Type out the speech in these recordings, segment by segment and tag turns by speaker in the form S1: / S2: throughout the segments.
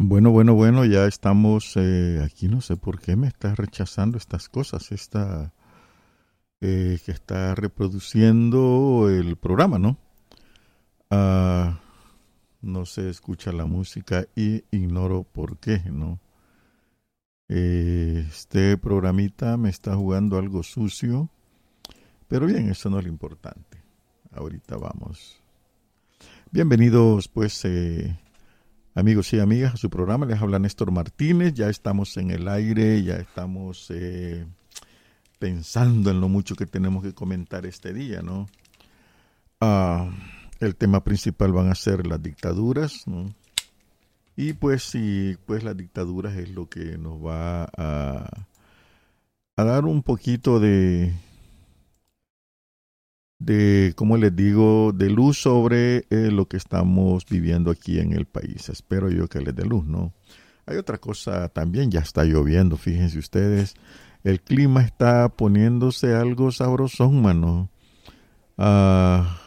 S1: Bueno, bueno, bueno, ya estamos eh, aquí. No sé por qué me está rechazando estas cosas, esta eh, que está reproduciendo el programa, ¿no? Ah, no se escucha la música y ignoro por qué, ¿no? Eh, este programita me está jugando algo sucio, pero bien, eso no es lo importante. Ahorita vamos. Bienvenidos, pues, eh, amigos y amigas, a su programa. Les habla Néstor Martínez. Ya estamos en el aire, ya estamos eh, pensando en lo mucho que tenemos que comentar este día, ¿no? Ah, el tema principal van a ser las dictaduras, ¿no? Y pues sí, pues las dictaduras es lo que nos va a, a dar un poquito de, de, como les digo, de luz sobre eh, lo que estamos viviendo aquí en el país. Espero yo que les dé luz, ¿no? Hay otra cosa también, ya está lloviendo, fíjense ustedes, el clima está poniéndose algo sabrosón, mano. Ah,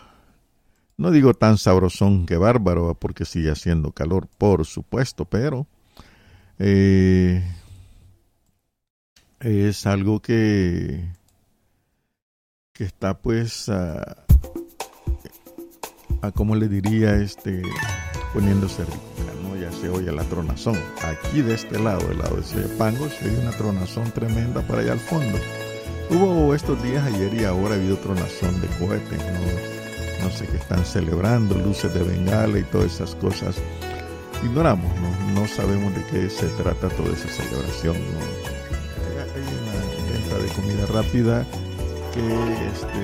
S1: no digo tan sabrosón que bárbaro, porque sigue haciendo calor, por supuesto, pero eh, es algo que que está pues a, a como le diría este poniéndose rica, ¿no? Ya se oye la tronazón. Aquí de este lado, del lado de ese pango, se oye una tronazón tremenda para allá al fondo. Hubo estos días ayer y ahora ha habido tronazón de cohetes, ¿no? No sé qué están celebrando, luces de bengala y todas esas cosas. Ignoramos, ¿no? No sabemos de qué se trata toda esa celebración. Hay una venta de comida rápida que este,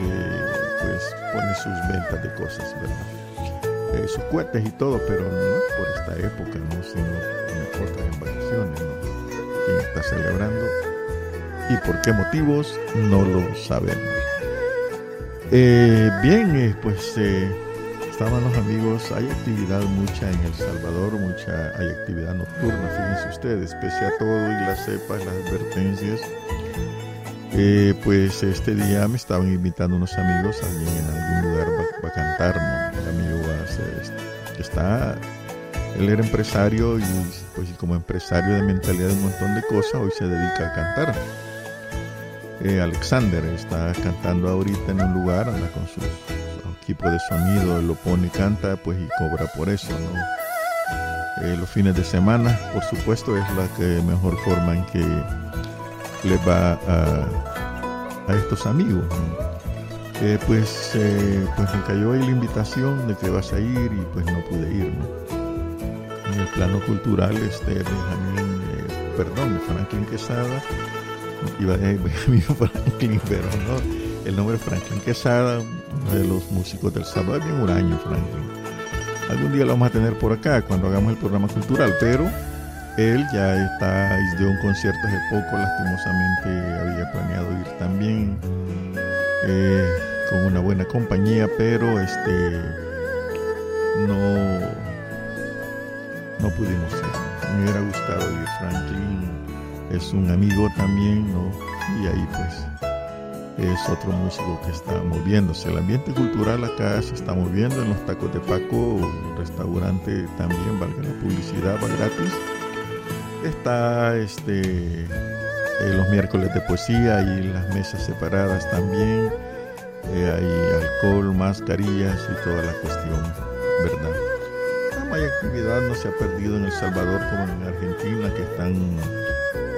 S1: pues pone sus ventas de cosas, ¿verdad? Eh, sus cohetes y todo, pero no por esta época, ¿no? sino en otras embarcaciones, ¿no? ¿Quién está celebrando? ¿Y por qué motivos? No lo sabemos. Eh, bien, eh, pues eh, estaban los amigos, hay actividad mucha en El Salvador, mucha, hay actividad nocturna, fíjense ustedes, pese a todo y las cepas, las advertencias, eh, pues este día me estaban invitando unos amigos, alguien en algún lugar va, a cantar, ¿no? El amigo va a hacer esto. Está, él era empresario y pues como empresario de mentalidad de un montón de cosas, hoy se dedica a cantar. Eh, Alexander está cantando ahorita en un lugar, con su, equipo de sonido, lo pone canta, pues y cobra por eso, ¿no? Eh, los fines de semana, por supuesto, es la mejor forma en que le va a, a estos amigos. Eh, pues, eh, pues me cayó ahí la invitación de que vas a ir y pues no pude ir. En el plano cultural, este Benjamín, eh, perdón, Franklin Quesada, iba a decir Benjamín Franklin, pero no, el nombre Franklin Quesada, uno de los músicos del Salvador, bien huraño Franklin. Algún día lo vamos a tener por acá cuando hagamos el programa cultural, pero él ya está, dio un concierto hace poco, lastimosamente había planeado ir también eh, con una buena compañía, pero este no, no pudimos ir. Me hubiera gustado ir. Franklin es un amigo también, ¿no? Y ahí pues es otro músico que está moviéndose. El ambiente cultural acá se está moviendo en los tacos de Paco, un restaurante también, valga la publicidad, va gratis Está este, eh, los miércoles de poesía y las mesas separadas también. Eh, hay alcohol, mascarillas y toda la cuestión, ¿verdad? No hay actividad, no se ha perdido en El Salvador como en Argentina, que están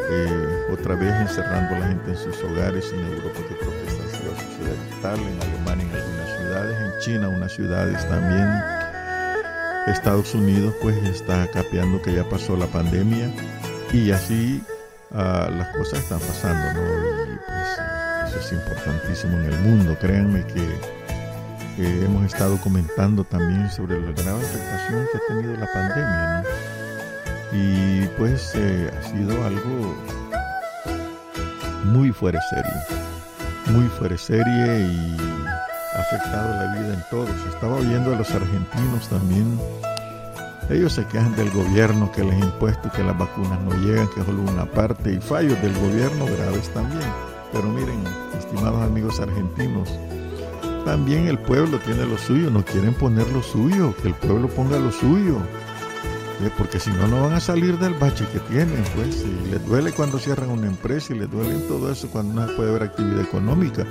S1: eh, otra vez encerrando a la gente en sus hogares, en Europa que protesta ciudad en Alemania en algunas ciudades, en China unas ciudades también Estados Unidos pues está capeando que ya pasó la pandemia y así uh, las cosas están pasando, ¿no? Y pues eso es importantísimo en el mundo. Créanme que hemos estado comentando también sobre la grave afectación que ha tenido la pandemia, ¿no? Y pues eh, ha sido algo muy fuera de serie, muy fuera de serie y ha afectado la vida en todos. Estaba oyendo a los argentinos también ellos se quejan del gobierno que les ha impuesto que las vacunas no llegan, que solo una parte y fallos del gobierno graves también. Pero miren, estimados amigos argentinos, también el pueblo tiene lo suyo, no quieren poner lo suyo, que el pueblo ponga lo suyo. Eh, porque si no, no van a salir del bache que tienen, pues. Y les duele cuando cierran una empresa y les duele todo eso cuando no puede ver actividad económica.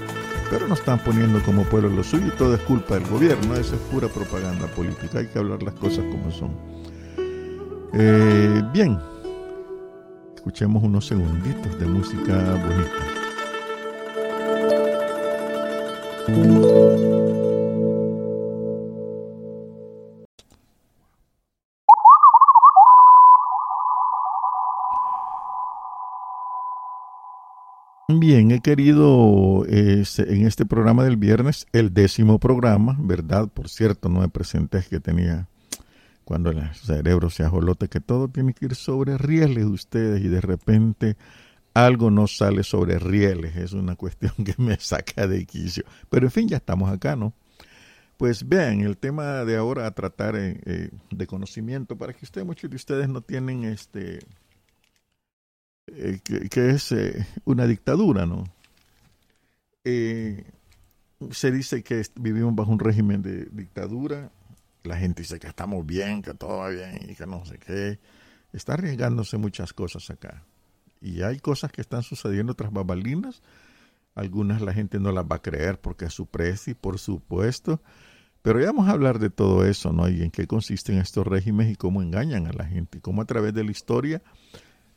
S1: Pero no están poniendo como pueblo lo suyo y todo es culpa del gobierno. Eso es pura propaganda política. Hay que hablar las cosas como son. Eh, bien, escuchemos unos segunditos de música bonita. Bien, he querido este, en este programa del viernes, el décimo programa, ¿verdad? Por cierto, no me presenté que tenía cuando el cerebro se ajolote, que todo tiene que ir sobre rieles ustedes y de repente algo no sale sobre rieles. Es una cuestión que me saca de quicio. Pero en fin, ya estamos acá, ¿no? Pues vean, el tema de ahora a tratar eh, eh, de conocimiento, para que ustedes, muchos de ustedes no tienen este, eh, que, es una dictadura, ¿no? se dice que vivimos bajo un régimen de dictadura, la gente dice que estamos bien, que todo va bien y que no sé qué. Está arriesgándose muchas cosas acá. Y hay cosas que están sucediendo tras babalinas. Algunas la gente no las va a creer porque es su precio, por supuesto. Pero ya vamos a hablar de todo eso, ¿no? Y en qué consisten estos regímenes y cómo engañan a la gente. Y cómo a través de la historia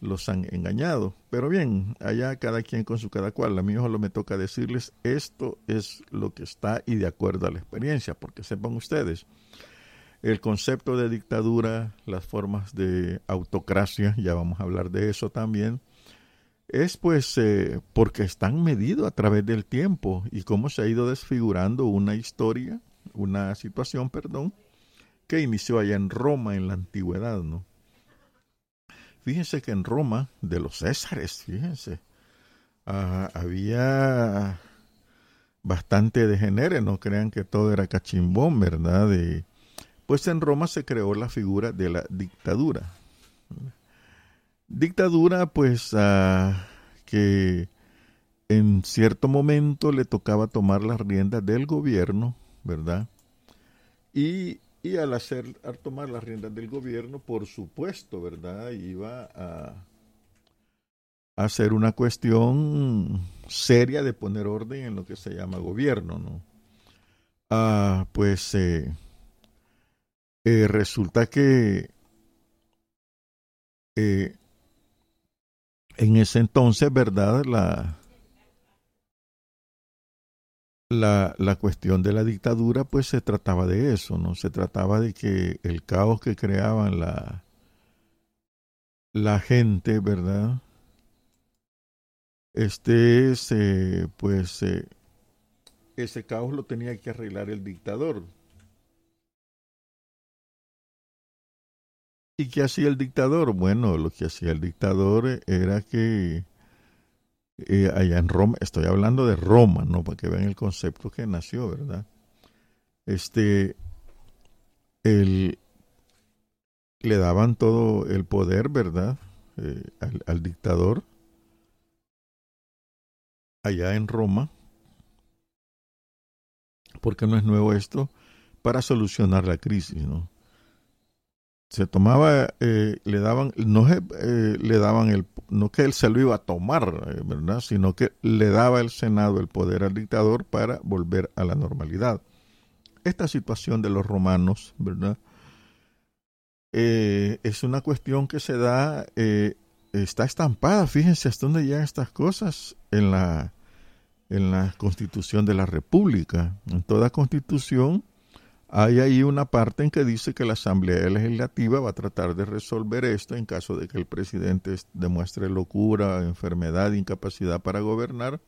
S1: los han engañado. Pero bien, allá cada quien con su cada cual. A mí solo me toca decirles esto es lo que está y de acuerdo a la experiencia, porque sepan ustedes, el concepto de dictadura, las formas de autocracia, ya vamos a hablar de eso también, es pues eh, porque están medidos a través del tiempo y cómo se ha ido desfigurando una historia, una situación, perdón, que inició allá en Roma en la antigüedad, ¿no? Fíjense que en Roma, de los Césares, fíjense, ah, había bastante degenere, no crean que todo era cachimbón, ¿verdad? pues en Roma se creó la figura de la dictadura. Dictadura, pues, que en cierto momento le tocaba tomar las riendas del gobierno, ¿verdad? Y, al hacer, al tomar las riendas del gobierno, por supuesto, ¿verdad? Iba a, hacer una cuestión seria de poner orden en lo que se llama gobierno, ¿no? Ah, pues eh, eh, resulta que eh, en ese entonces, ¿verdad? La, la, la, cuestión de la dictadura, pues se trataba de eso, ¿no? Se trataba de que el caos que creaban la, la gente, ¿verdad? Este, se, pues, ese caos lo tenía que arreglar el dictador. ¿Y qué hacía el dictador? Bueno, lo que hacía el dictador era que allá en Roma, estoy hablando de Roma, ¿no? Para que vean el concepto que nació, ¿verdad? Este, el, le daban todo el poder, ¿verdad? Eh, al, al dictador allá en Roma, porque no es nuevo esto, para solucionar la crisis, ¿no? Se tomaba, eh, le daban, no eh, le daban el, no que él se lo iba a tomar, eh, ¿verdad? Sino que le daba el Senado el poder al dictador para volver a la normalidad. Esta situación de los romanos, ¿verdad? es una cuestión que se da, está estampada, fíjense hasta dónde llegan estas cosas en la, en la constitución de la república. En toda constitución hay ahí una parte en que dice que la Asamblea Legislativa va a tratar de resolver esto en caso de que el presidente demuestre locura, enfermedad, incapacidad para gobernar.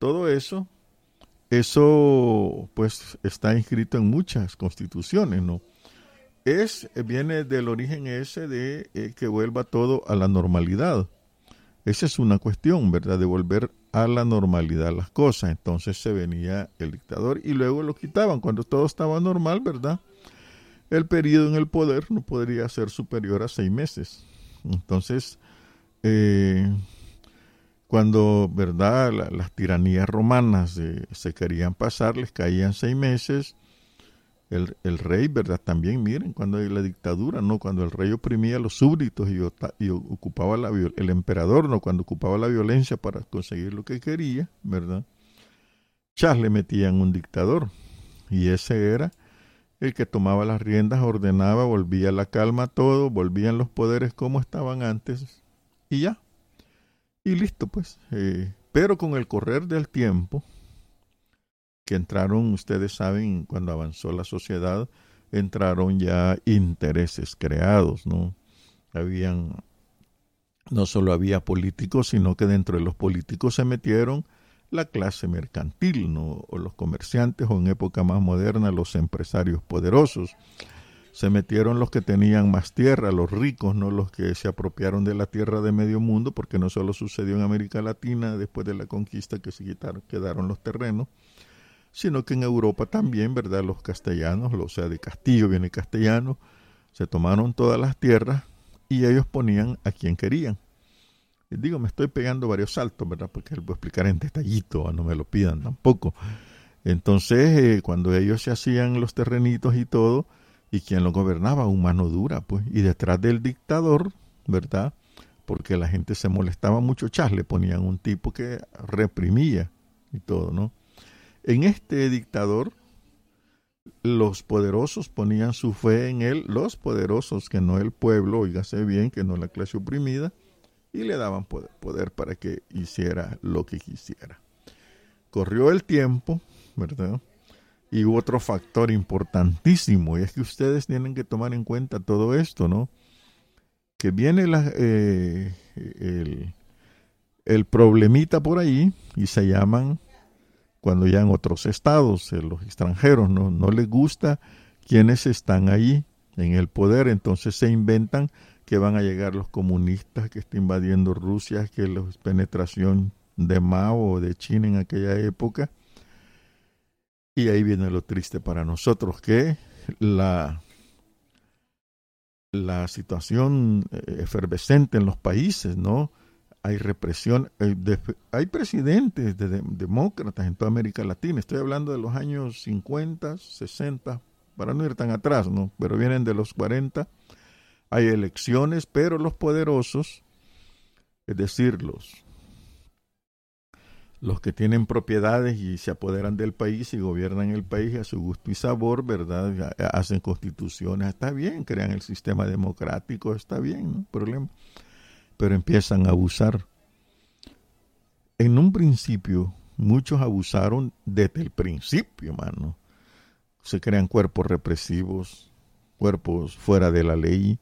S1: Todo eso, eso pues está inscrito en muchas constituciones, ¿no? Es, viene del origen ese de eh, que vuelva todo a la normalidad. Esa es una cuestión, ¿verdad? De volver a la normalidad las cosas. Entonces se venía el dictador y luego lo quitaban. Cuando todo estaba normal, ¿verdad? El periodo en el poder no podría ser superior a seis meses. Entonces, eh, cuando, ¿verdad? las tiranías romanas se querían pasar, les caían seis meses el, el, rey, ¿verdad? También miren, cuando hay la dictadura, ¿no? Cuando el rey oprimía a los súbditos y, ocupaba la, el emperador, ¿no? Cuando ocupaba la violencia para conseguir lo que quería, ¿verdad? Chas le metían un dictador y ese era el que tomaba las riendas, ordenaba, volvía la calma a todo, volvían los poderes como estaban antes y ya. Y listo, pues. Eh, pero con el correr del tiempo, que entraron, ustedes saben, cuando avanzó la sociedad, entraron ya intereses creados, ¿no? Habían, no solo había políticos, sino que dentro de los políticos se metieron la clase mercantil, ¿no? o los comerciantes, o en época más moderna los empresarios poderosos. Se metieron los que tenían más tierra, los ricos, no los que se apropiaron de la tierra de medio mundo, porque no solo sucedió en América Latina después de la conquista que se quitaron, quedaron los terrenos, sino que en Europa también, ¿verdad? Los castellanos, o sea, de Castillo viene castellano, se tomaron todas las tierras y ellos ponían a quien querían. digo, me estoy pegando varios saltos, ¿verdad? Porque les voy a explicar en detallito, no me lo pidan tampoco. Entonces, eh, cuando ellos se hacían los terrenitos y todo, y quien lo gobernaba, un mano dura, pues, y detrás del dictador, ¿verdad? Porque la gente se molestaba mucho, chas, le ponían un tipo que reprimía y todo, ¿no? En este dictador, los poderosos ponían su fe en él, los poderosos, que no el pueblo, oígase bien, que no la clase oprimida, y le daban poder, para que hiciera lo que quisiera. Corrió el tiempo, ¿verdad? Y otro factor importantísimo, y es que ustedes tienen que tomar en cuenta todo esto, ¿no? Que viene la, eh, el, el problemita por ahí y se llaman cuando ya en otros estados, eh, los extranjeros, no, no les gusta quienes están ahí en el poder, entonces se inventan que van a llegar los comunistas que están invadiendo Rusia, que la penetración de Mao o de China en aquella época. Y ahí viene lo triste para nosotros, que la, la situación eh, efervescente en los países, ¿no? Hay represión, hay, hay presidentes de, demócratas en toda América Latina, estoy hablando de los años 50, 60, para no ir tan atrás, ¿no? Pero vienen de los 40, hay elecciones, pero los poderosos, es decir, los, los que tienen propiedades y se apoderan del país y gobiernan el país a su gusto y sabor, ¿verdad? Hacen constituciones, está bien, crean el sistema democrático, está bien, no problema pero empiezan a abusar. En un principio, muchos abusaron desde el principio, mano. Se crean cuerpos represivos, cuerpos fuera de la ley,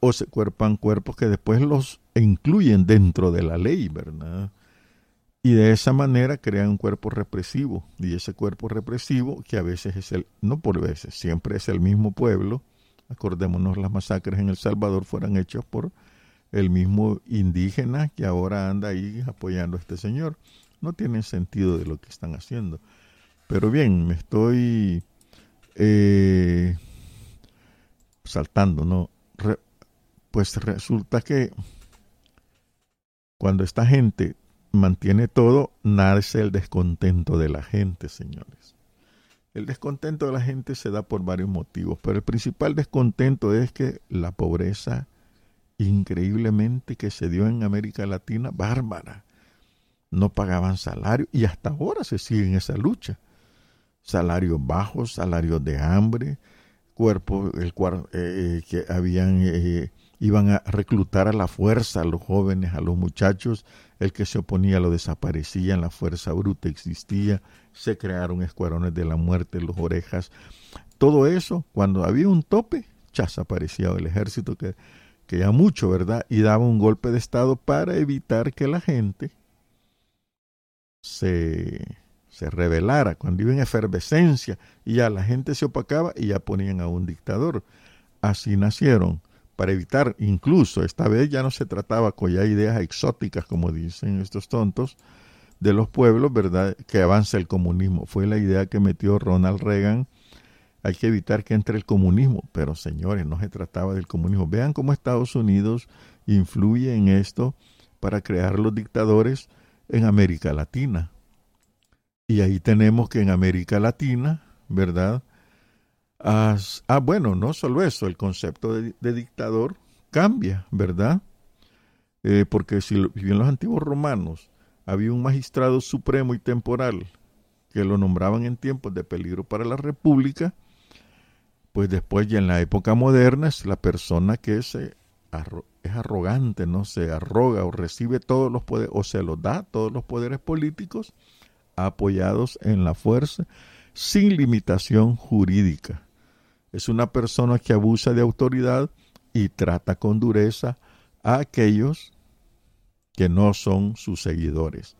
S1: o se cuerpan cuerpos que después los incluyen dentro de la ley, ¿verdad? Y de esa manera crean un cuerpo represivo. Y ese cuerpo represivo, que a veces es el, no por veces, siempre es el mismo pueblo. Acordémonos, las masacres en El Salvador fueron hechas por el mismo indígena que ahora anda ahí apoyando a este señor. No tiene sentido de lo que están haciendo. Pero bien, me estoy eh, saltando, ¿no? pues resulta que cuando esta gente mantiene todo, nace el descontento de la gente, señores. El descontento de la gente se da por varios motivos, pero el principal descontento es que la pobreza increíblemente que se dio en América Latina, bárbara. No pagaban salario y hasta ahora se sigue en esa lucha. Salarios bajos, salarios de hambre, cuerpos el, eh, eh, que habían eh, iban a reclutar a la fuerza a los jóvenes, a los muchachos, el que se oponía lo desaparecían, la fuerza bruta existía, se crearon escuadrones de la muerte, los orejas, todo eso, cuando había un tope, ya aparecía el ejército que que ya mucho, ¿verdad? Y daba un golpe de Estado para evitar que la gente se, se rebelara, cuando iba en efervescencia, y ya la gente se opacaba y ya ponían a un dictador. Así nacieron, para evitar, incluso esta vez ya no se trataba con ya ideas exóticas, como dicen estos tontos, de los pueblos, ¿verdad? Que avance el comunismo. Fue la idea que metió Ronald Reagan hay que evitar que entre el comunismo. Pero señores, no se trataba del comunismo. Vean cómo Estados Unidos influye en esto para crear los dictadores en América Latina. Y ahí tenemos que en América Latina, ¿verdad? ah, bueno, no solo eso, el concepto de, dictador cambia, ¿verdad? Eh, porque si, si en los antiguos romanos había un magistrado supremo y temporal que lo nombraban en tiempos de peligro para la república, pues después ya en la época moderna es la persona que se es arrogante, no se arroga o recibe todos los poderes o se los da todos los poderes políticos apoyados en la fuerza sin limitación jurídica. Es una persona que abusa de autoridad y trata con dureza a aquellos que no son sus seguidores.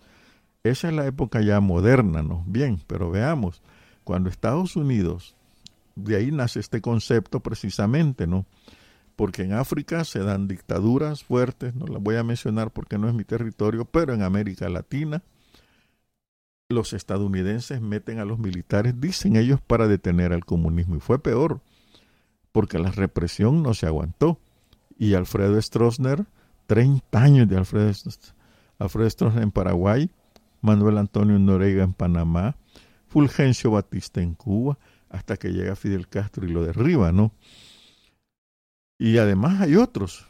S1: Esa es la época ya moderna, ¿no? Bien, pero veamos, cuando Estados Unidos, de ahí nace este concepto precisamente, ¿no? Porque en África se dan dictaduras fuertes, no las voy a mencionar porque no es mi territorio, pero en América Latina los estadounidenses meten a los militares, dicen ellos, para detener al comunismo. Y fue peor, porque la represión no se aguantó. Y Alfredo Stroessner, 30 años de Alfredo, Alfredo Stroessner en Paraguay, Manuel Antonio Noriega en Panamá, Fulgencio Batista en Cuba, hasta que llega Fidel Castro y lo derriba, ¿no? Y además hay otros.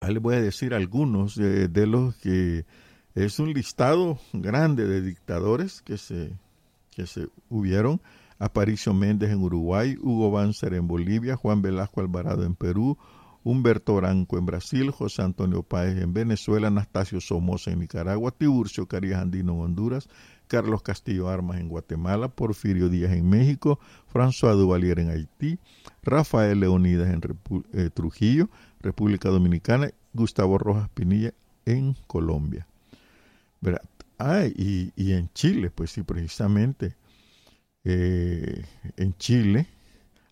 S1: Ahí les voy a decir algunos de, los que es un listado grande de dictadores que se, que se hubieron. Aparicio Méndez en Uruguay, Hugo Banzer en Bolivia, Juan Velasco Alvarado en Perú, Humberto Branco en Brasil, José Antonio Páez en Venezuela, Anastasio Somoza en Nicaragua, Tiburcio Carías Andino en Honduras, Carlos Castillo Armas en Guatemala, Porfirio Díaz en México, François Duvalier en Haití, Rafael Leonidas en eh, Trujillo, República Dominicana, Gustavo Rojas Pinilla en Colombia. Ah, y, y, en Chile, pues sí, precisamente, eh, en Chile,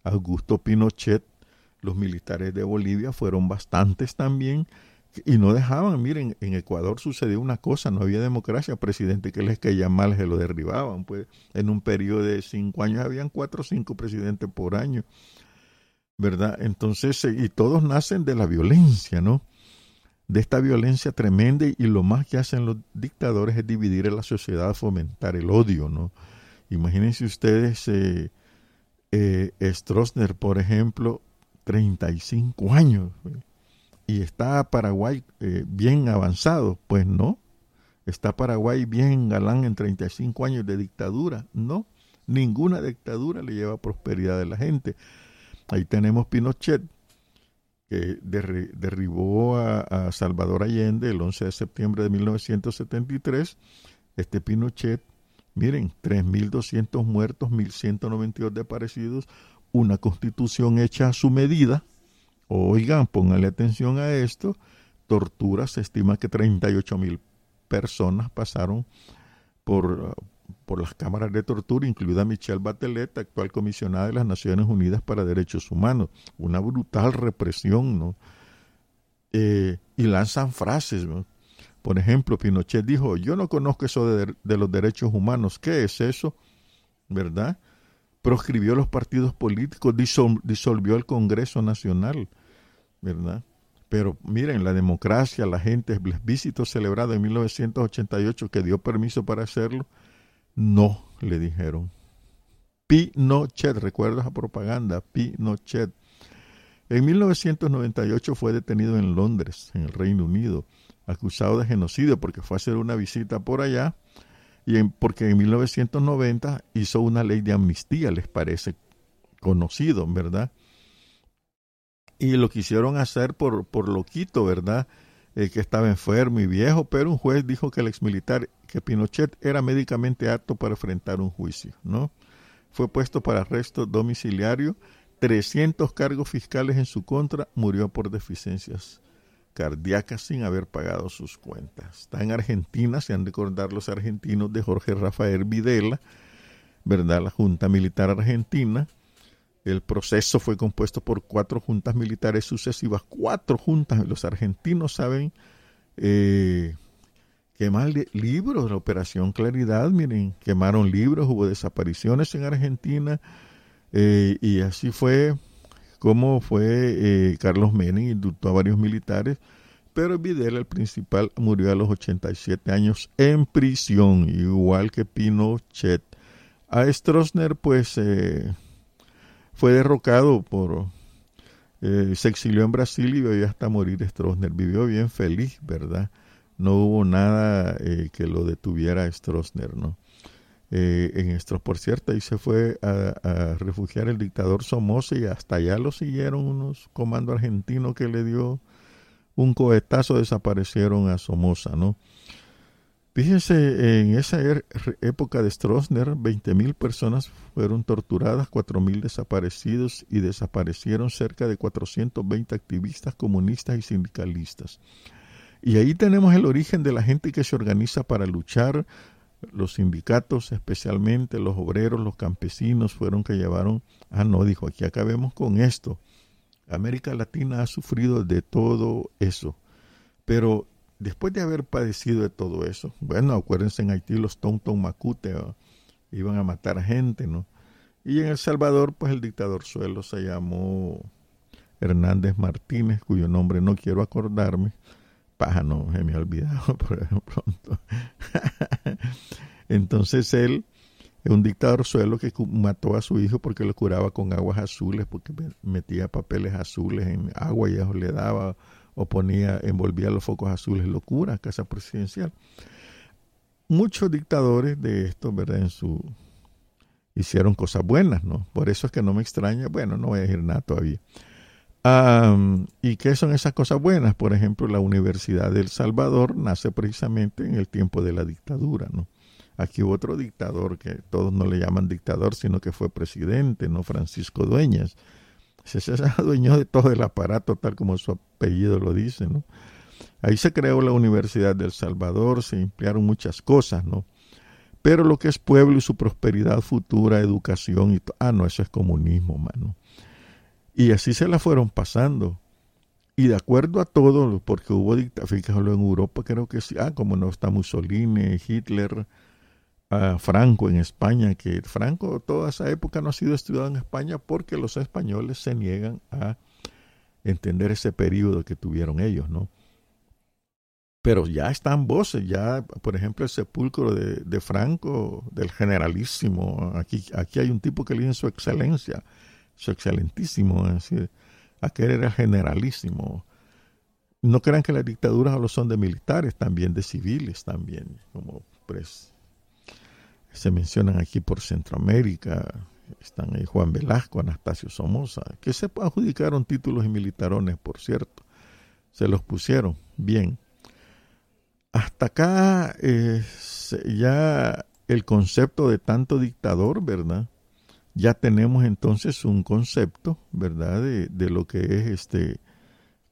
S1: Augusto Pinochet los militares de Bolivia fueron bastantes también y no dejaban, miren, en Ecuador sucedió una cosa, no había democracia, presidente que les caía mal se lo derribaban, pues en un periodo de cinco años habían cuatro o cinco presidentes por año, ¿verdad? Entonces, y todos nacen de la violencia, ¿no? De esta violencia tremenda y lo más que hacen los dictadores es dividir a la sociedad, fomentar el odio, ¿no? Imagínense ustedes, eh, eh, Stroessner, por ejemplo, 35 años. Y está Paraguay eh, bien avanzado. Pues no. Está Paraguay bien galán en 35 años de dictadura. No. Ninguna dictadura le lleva prosperidad a la gente. Ahí tenemos Pinochet, que derribó a, a, Salvador Allende el 11 de septiembre de 1973. Este Pinochet, miren, 3.200 muertos, 1.192 desaparecidos, una constitución hecha a su medida. Oigan, pónganle atención a esto. Tortura, se estima que 38 mil personas pasaron por, por las cámaras de tortura, incluida Michelle Bachelet, actual comisionada de las Naciones Unidas para Derechos Humanos. Una brutal represión, ¿no? Eh, y lanzan frases, Por ejemplo, Pinochet dijo, yo no conozco eso de, de los derechos humanos. ¿Qué es eso? ¿Verdad? proscribió los partidos políticos, disolvió el Congreso Nacional, ¿verdad? Pero miren, la democracia, la gente, el visito celebrado en 1988 que dio permiso para hacerlo, no, le dijeron. Pinochet, ¿recuerdas la propaganda? Pinochet. En 1998 fue detenido en Londres, en el Reino Unido, acusado de genocidio porque fue a hacer una visita por allá y porque en 1990 hizo una ley de amnistía, les parece conocido, ¿verdad? Y lo quisieron hacer por, por loquito, ¿verdad? Eh, que estaba enfermo y viejo, pero un juez dijo que el exmilitar, que Pinochet era médicamente apto para enfrentar un juicio, ¿no? Fue puesto para arresto domiciliario, 300 cargos fiscales en su contra, murió por deficiencias cardíaca sin haber pagado sus cuentas. Está en Argentina, se han de acordar los argentinos de Jorge Rafael Videla, ¿verdad? La Junta Militar Argentina. El proceso fue compuesto por cuatro juntas militares sucesivas, cuatro juntas. Los argentinos saben eh, quemar libros, la Operación Claridad, miren, quemaron libros, hubo desapariciones en Argentina eh, y así fue como fue eh, Carlos Menem, indultó a varios militares, pero Videla, el principal, murió a los 87 años en prisión, igual que Pinochet. A Stroessner, pues, fue derrocado por... Eh, se exilió en Brasil y vivió hasta morir Stroessner. Vivió bien feliz, ¿verdad? No hubo nada eh, que lo detuviera Stroessner, ¿no? Eh, en Estros, por cierto, ahí se fue a, a, refugiar el dictador Somoza y hasta allá lo siguieron unos comandos argentinos que le dio un cohetazo, desaparecieron a Somoza, ¿no? Fíjense, en esa er, época de Stroessner, 20.000 personas fueron torturadas, 4.000 desaparecidos y desaparecieron cerca de 420 activistas comunistas y sindicalistas. Y ahí tenemos el origen de la gente que se organiza para luchar. Los sindicatos, especialmente los obreros, los campesinos, fueron que llevaron, ah, no, dijo, aquí acabemos con esto. América Latina ha sufrido de todo eso. Pero después de haber padecido de todo eso, bueno, acuérdense en Haití los Tonton Macute iban a matar gente, ¿no? Y en El Salvador, pues el dictador suelo se llamó Hernández Martínez, cuyo nombre no quiero acordarme. Paja, no, se me ha olvidado por pronto. Entonces él un dictador suelo que mató a su hijo porque lo curaba con aguas azules, porque metía papeles azules en agua y eso le daba o ponía, envolvía los focos azules, locura, casa presidencial. Muchos dictadores de esto, ¿verdad? En su hicieron cosas buenas, ¿no? Por eso es que no me extraña, bueno, no voy a decir nada todavía. ¿Y qué son esas cosas buenas? Por ejemplo, la Universidad del Salvador nace precisamente en el tiempo de la dictadura, ¿no? Aquí hubo otro dictador que todos no le llaman dictador, sino que fue presidente, ¿no? Francisco Dueñas, se, se adueñó de todo el aparato, tal como su apellido lo dice, ¿no? Ahí se creó la Universidad del Salvador, se emplearon muchas cosas, ¿no? Pero lo que es pueblo y su prosperidad futura, educación y ah, no, eso es comunismo, mano. Y así se la fueron pasando. Y de acuerdo a todo, porque hubo dictaduras, en Europa, creo que sí, ah, como no está Mussolini, Hitler, a Franco en España, que Franco toda esa época no ha sido estudiado en España porque los españoles se niegan a entender ese periodo que tuvieron ellos, ¿no? Pero ya están voces, ya, por ejemplo, el sepulcro de, de Franco, del generalísimo, aquí, aquí hay un tipo que le dice su excelencia, su excelentísimo, es decir, aquel era generalísimo. No crean que las dictaduras solo son de militares, también de civiles, también, como pues se mencionan aquí por Centroamérica, están ahí Juan Velasco, Anastasio Somoza, que se adjudicaron títulos y militarones, por cierto, se los pusieron bien. Hasta acá eh, ya el concepto de tanto dictador, ¿verdad? Ya tenemos entonces un concepto, ¿verdad? De, de lo que es este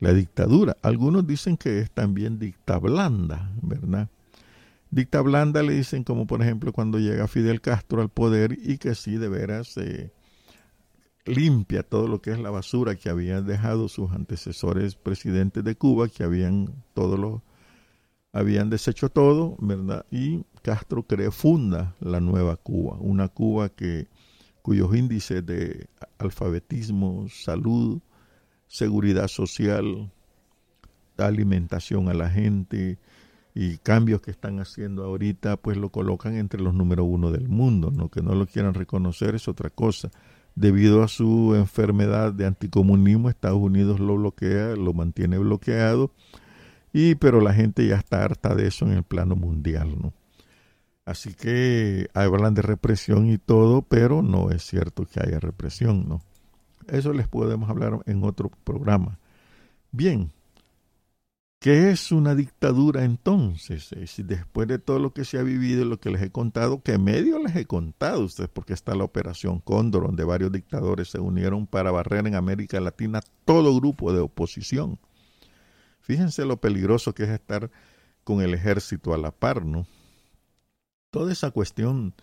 S1: la dictadura. Algunos dicen que es también dicta blanda, ¿verdad? Dicta blanda le dicen como por ejemplo cuando llega Fidel Castro al poder y que sí de veras eh, limpia todo lo que es la basura que habían dejado sus antecesores presidentes de Cuba, que habían todo lo habían deshecho todo, ¿verdad? Y Castro cree funda la nueva Cuba, una Cuba que cuyos índices de alfabetismo, salud, seguridad social, alimentación a la gente, y cambios que están haciendo ahorita, pues lo colocan entre los número uno del mundo, ¿no? Que no lo quieran reconocer es otra cosa. Debido a su enfermedad de anticomunismo, Estados Unidos lo bloquea, lo mantiene bloqueado, y pero la gente ya está harta de eso en el plano mundial, ¿no? Así que hablan de represión y todo, pero no es cierto que haya represión, ¿no? Eso les podemos hablar en otro programa. Bien, ¿Qué es una dictadura entonces? después de todo lo que se ha vivido, lo que les he contado, ¿qué medio les he contado ustedes? Porque está la Operación Cóndor, donde varios dictadores se unieron para barrer en América Latina todo grupo de oposición. Fíjense lo peligroso que es estar con el ejército a la par, ¿no? Toda esa cuestión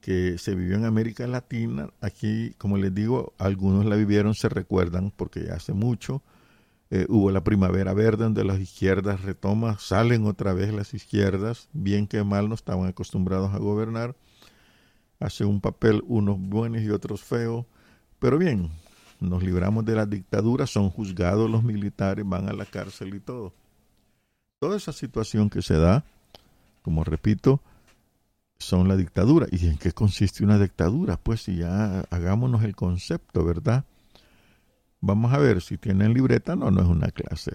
S1: que se vivió en América Latina, aquí, como les digo, algunos la vivieron, se recuerdan, porque hace mucho, eh, hubo la primavera verde donde las izquierdas retoman, salen otra vez las izquierdas, bien que mal no estaban acostumbrados a gobernar, hace un papel unos buenos y otros feos, pero bien, nos libramos de la dictadura, son juzgados los militares, van a la cárcel y todo. Toda esa situación que se da, como repito, son la dictadura. ¿Y en qué consiste una dictadura? Pues si ya hagámonos el concepto, ¿verdad? Vamos a ver si tienen libreta. No, no es una clase.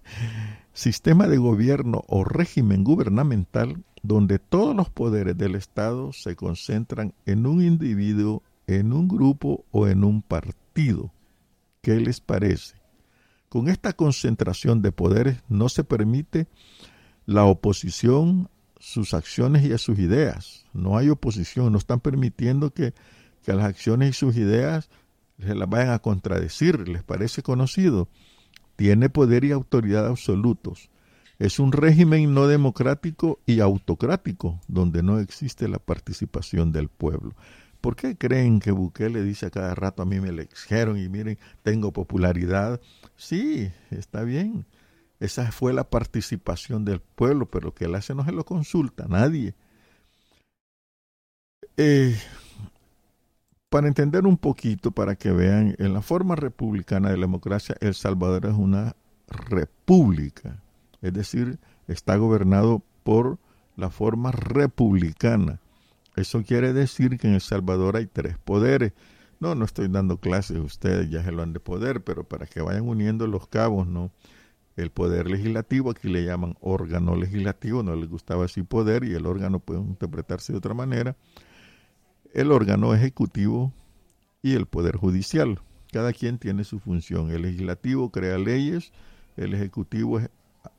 S1: Sistema de gobierno o régimen gubernamental donde todos los poderes del Estado se concentran en un individuo, en un grupo o en un partido. ¿Qué les parece? Con esta concentración de poderes no se permite la oposición sus acciones y a sus ideas. No hay oposición, no están permitiendo que, que las acciones y sus ideas se las vayan a contradecir. ¿Les parece conocido? Tiene poder y autoridad absolutos. Es un régimen no democrático y autocrático, donde no existe la participación del pueblo. ¿Por qué creen que Bukele dice a cada rato a mí me eligieron y miren, tengo popularidad? Sí, está bien esa fue la participación del pueblo, pero lo que él hace no se lo consulta nadie. Eh, para entender un poquito, para que vean, en la forma republicana de la democracia, El Salvador es una república, es decir, está gobernado por la forma republicana. Eso quiere decir que en El Salvador hay tres poderes. No, no estoy dando clases, ustedes ya se lo han de poder, pero para que vayan uniendo los cabos, ¿no? el poder legislativo, aquí le llaman órgano legislativo, no les gustaba así poder y el órgano puede interpretarse de otra manera, el órgano ejecutivo y el poder judicial. Cada quien tiene su función. El legislativo crea leyes, el ejecutivo,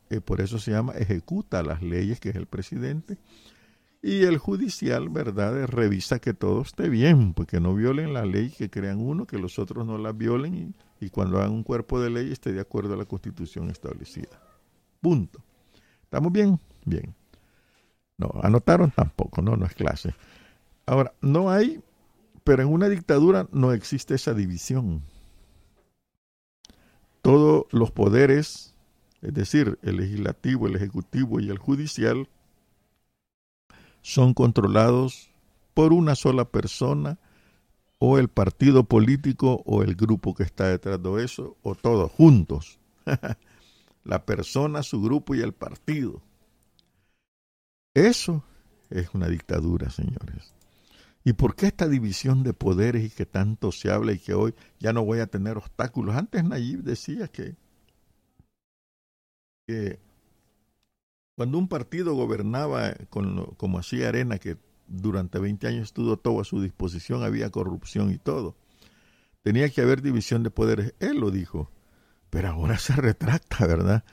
S1: eh, por eso se llama, ejecuta las leyes, que es el presidente, y el judicial, ¿verdad?, revisa que todo esté bien, porque no violen la ley que crean uno, que los otros no la violen y y cuando hagan un cuerpo de ley esté de acuerdo a la constitución establecida. Punto. ¿Estamos bien? Bien. No, anotaron tampoco, no, no es clase. Ahora, no hay, pero en una dictadura no existe esa división. Todos los poderes, es decir, el legislativo, el ejecutivo y el judicial, son controlados por una sola persona o el partido político o el grupo que está detrás de eso, o todos juntos. la persona, su grupo y el partido. Eso es una dictadura, señores. ¿Y por qué esta división de poderes y que tanto se habla y que hoy ya no voy a tener obstáculos? Antes Nayib decía que, cuando un partido gobernaba como hacía Arena, que durante 20 años estuvo todo a su disposición, había corrupción y todo. Tenía que haber división de poderes. Él lo dijo, pero ahora se retracta, ¿verdad?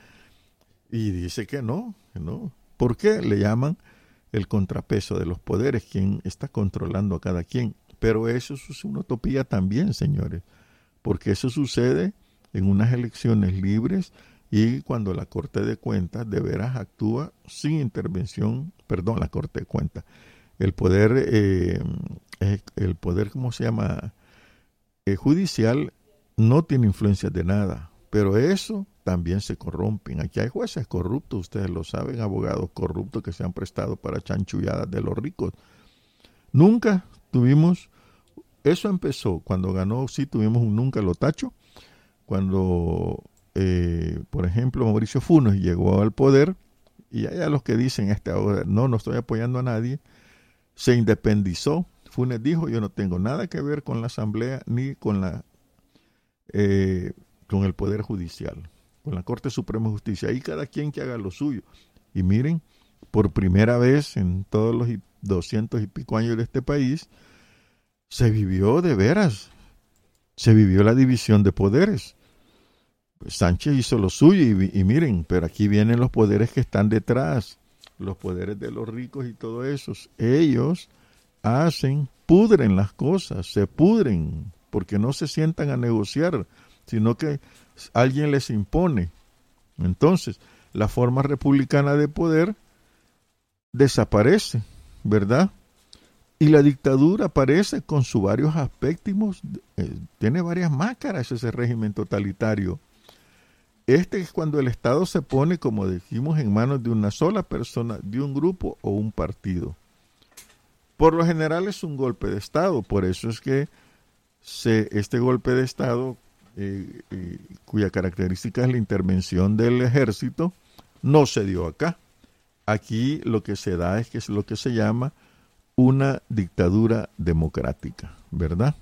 S1: Y dice que no, que no. ¿Por qué le llaman el contrapeso de los poderes? ¿Quién está controlando a cada quien? Pero eso es una utopía también, señores, porque eso sucede en unas elecciones libres y cuando la Corte de Cuentas de veras actúa sin intervención, perdón, la Corte de Cuentas, el poder, eh, el poder, ¿cómo se llama? El judicial no tiene influencia de nada, pero eso también se corrompen. Aquí hay jueces corruptos, ustedes lo saben, abogados corruptos que se han prestado para chanchulladas de los ricos. Nunca tuvimos, eso empezó cuando ganó, sí tuvimos un nunca lo tacho, cuando, eh, por ejemplo, Mauricio Funes llegó al poder, y hay a los que dicen, este, no, no estoy apoyando a nadie, se independizó. Funes dijo, yo no tengo nada que ver con la Asamblea ni con, la, eh, con el Poder Judicial, con la Corte Suprema de Justicia. Ahí cada quien que haga lo suyo. Y miren, por primera vez en todos los doscientos y pico años de este país, se vivió de veras, se vivió la división de poderes. Pues Sánchez hizo lo suyo y, y, miren, pero aquí vienen los poderes que están detrás los poderes de los ricos y todo eso, ellos hacen, pudren las cosas, se pudren, porque no se sientan a negociar, sino que alguien les impone. Entonces, la forma republicana de poder desaparece, ¿verdad? Y la dictadura aparece con sus varios aspectos, eh, tiene varias máscaras ese régimen totalitario este es cuando el Estado se pone, como dijimos, en manos de una sola persona, de un grupo o un partido. Por lo general es un golpe de Estado, por eso es que este golpe de Estado, cuya característica es la intervención del ejército, no se dio acá. Aquí lo que se da es que es lo que se llama
S2: una dictadura democrática, ¿verdad?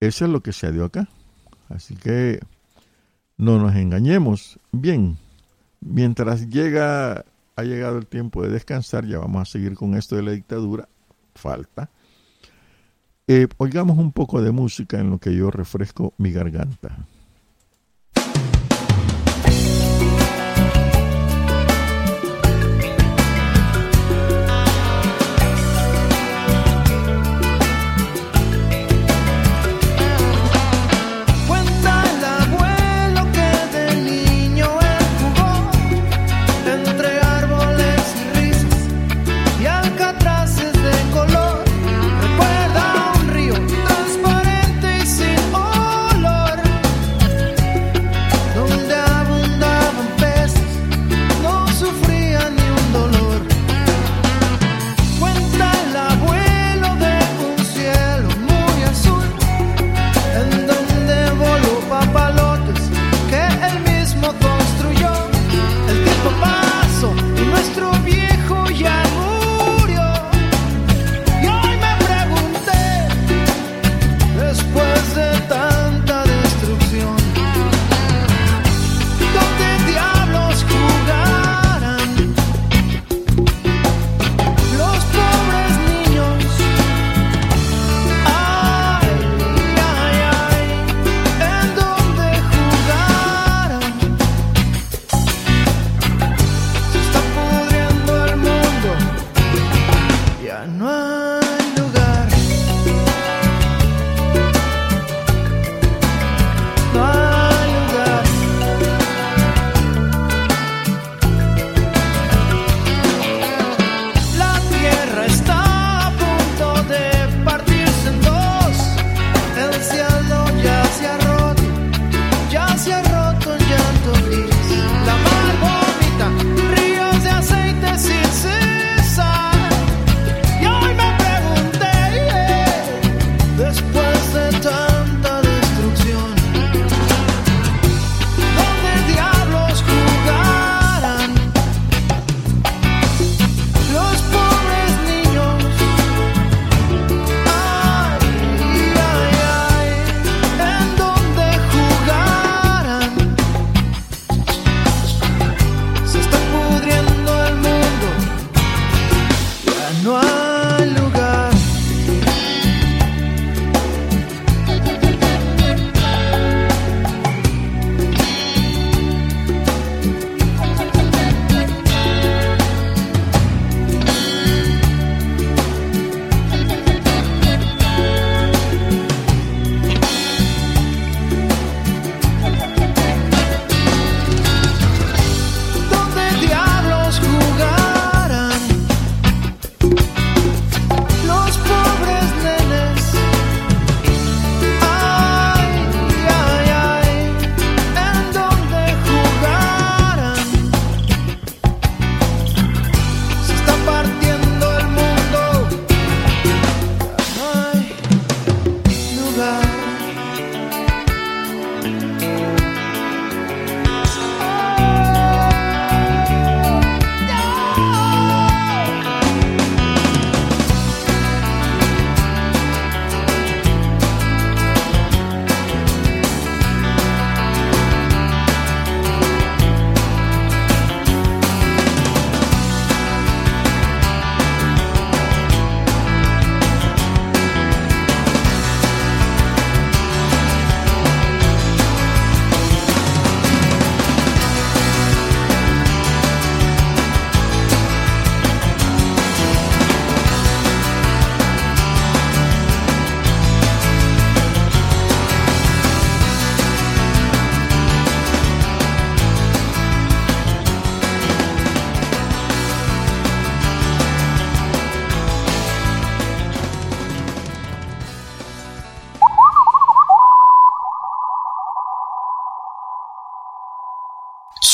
S2: Eso es lo que se dio acá. Así que no nos engañemos. Bien, mientras llega, ha llegado el tiempo de descansar, ya vamos a seguir con esto de la dictadura. Falta. Eh, oigamos un poco de música en lo que yo refresco mi garganta.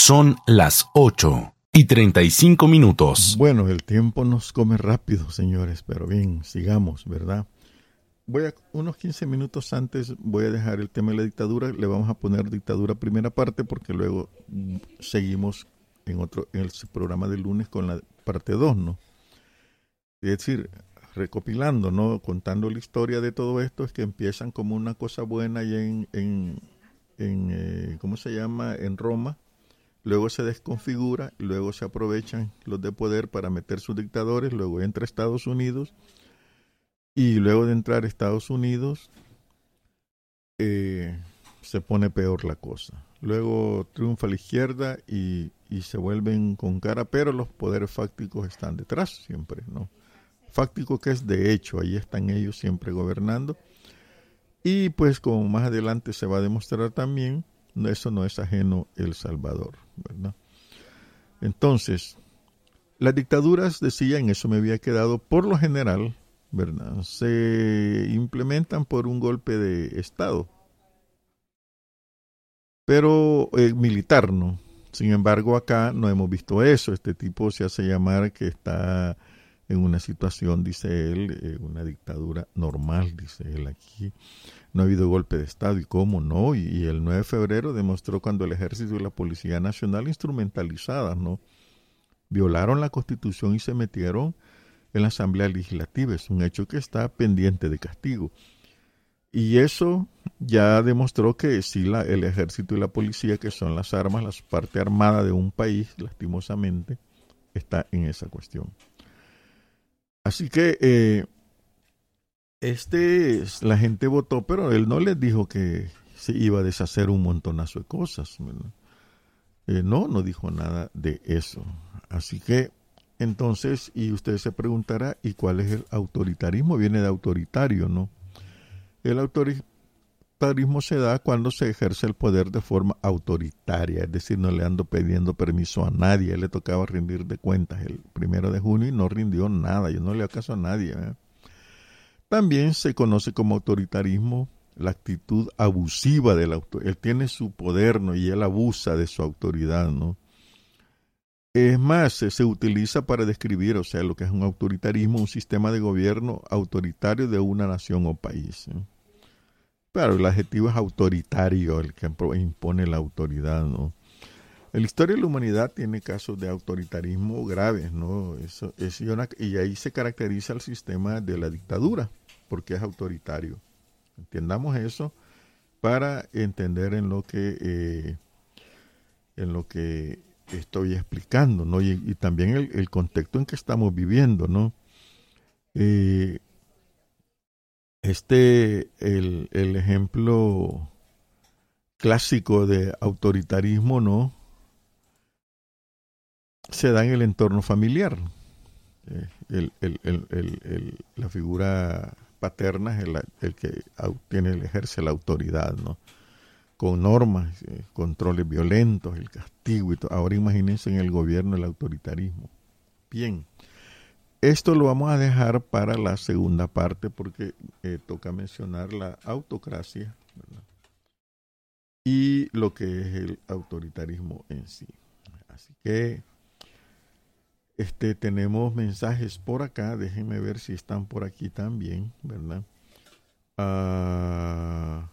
S3: Son las 8 y 35 minutos.
S2: Bueno, el tiempo nos come rápido, señores, pero bien, sigamos, ¿verdad? Voy a, unos 15 minutos antes voy a dejar el tema de la dictadura, le vamos a poner dictadura primera parte porque luego seguimos en otro en el programa del lunes con la parte 2, ¿no? Es decir,
S1: recopilando, ¿no? Contando la historia de todo esto, es que empiezan como una cosa buena y en, en, eh, ¿cómo se llama? En Roma, luego se desconfigura, luego se aprovechan los de poder para meter sus dictadores, luego entra Estados Unidos y luego de entrar Estados Unidos eh, se pone peor la cosa. Luego triunfa la izquierda y, y se vuelven con cara, pero los poderes fácticos están detrás siempre, ¿no? Fáctico que es de hecho, ahí están ellos siempre gobernando. Y pues como más adelante se va a demostrar también, eso no es ajeno El Salvador, ¿verdad? Entonces, las dictaduras, decía, en eso me había quedado, por lo general, ¿verdad? Se implementan por un golpe de Estado, pero eh, militar, ¿no? Sin embargo, acá no hemos visto eso. Este tipo se hace llamar que está en una situación, dice él, eh, una dictadura normal, dice él aquí. No ha habido golpe de Estado y cómo no. Y, el 9 de febrero demostró cuando el ejército y la Policía Nacional instrumentalizadas, ¿no? Violaron la constitución y se metieron en la Asamblea Legislativa. Es un hecho que está pendiente de castigo. Y eso ya demostró que sí, la, el ejército y la policía, que son las armas, la parte armada de un país, lastimosamente, está en esa cuestión. Así que eh, este, la gente votó, pero él no les dijo que se iba a deshacer un montonazo de cosas. Eh, no, no dijo nada de eso. Así que entonces, y usted se preguntará, ¿y cuál es el autoritarismo? Viene de autoritario, ¿no? El autoritarismo se da cuando se ejerce el poder de forma autoritaria, es decir, no le ando pidiendo permiso a nadie, él le tocaba rendir de cuentas el primero de junio y no rindió nada, yo no le acaso a nadie. ¿eh? También se conoce como autoritarismo la actitud abusiva del autor. Él tiene su poder ¿no? y él abusa de su autoridad, ¿no? Es más, se, utiliza para describir, o sea, lo que es un autoritarismo, un sistema de gobierno autoritario de una nación o país. ¿eh? Claro, el adjetivo es autoritario, el que impone la autoridad, ¿no? La historia de la humanidad tiene casos de autoritarismo graves, ¿no? Eso, es, y ahí se caracteriza el sistema de la dictadura, porque es autoritario. Entendamos eso para entender en lo que eh, en lo que estoy explicando, ¿no? Y, también el, contexto en que estamos viviendo, ¿no? Eh, este, el, el ejemplo clásico de autoritarismo, ¿no? Se da en el entorno familiar. Eh, el, el, la figura paterna es el, que tiene, ejerce la autoridad, ¿no? Con normas, eh, controles violentos, el castigo y todo. Ahora imagínense en el gobierno el autoritarismo. Bien. Esto lo vamos a dejar para la segunda parte porque eh, toca mencionar la autocracia y lo que es el autoritarismo en sí. Así que este tenemos mensajes por acá, déjenme ver si están por aquí también, ¿verdad? Ah,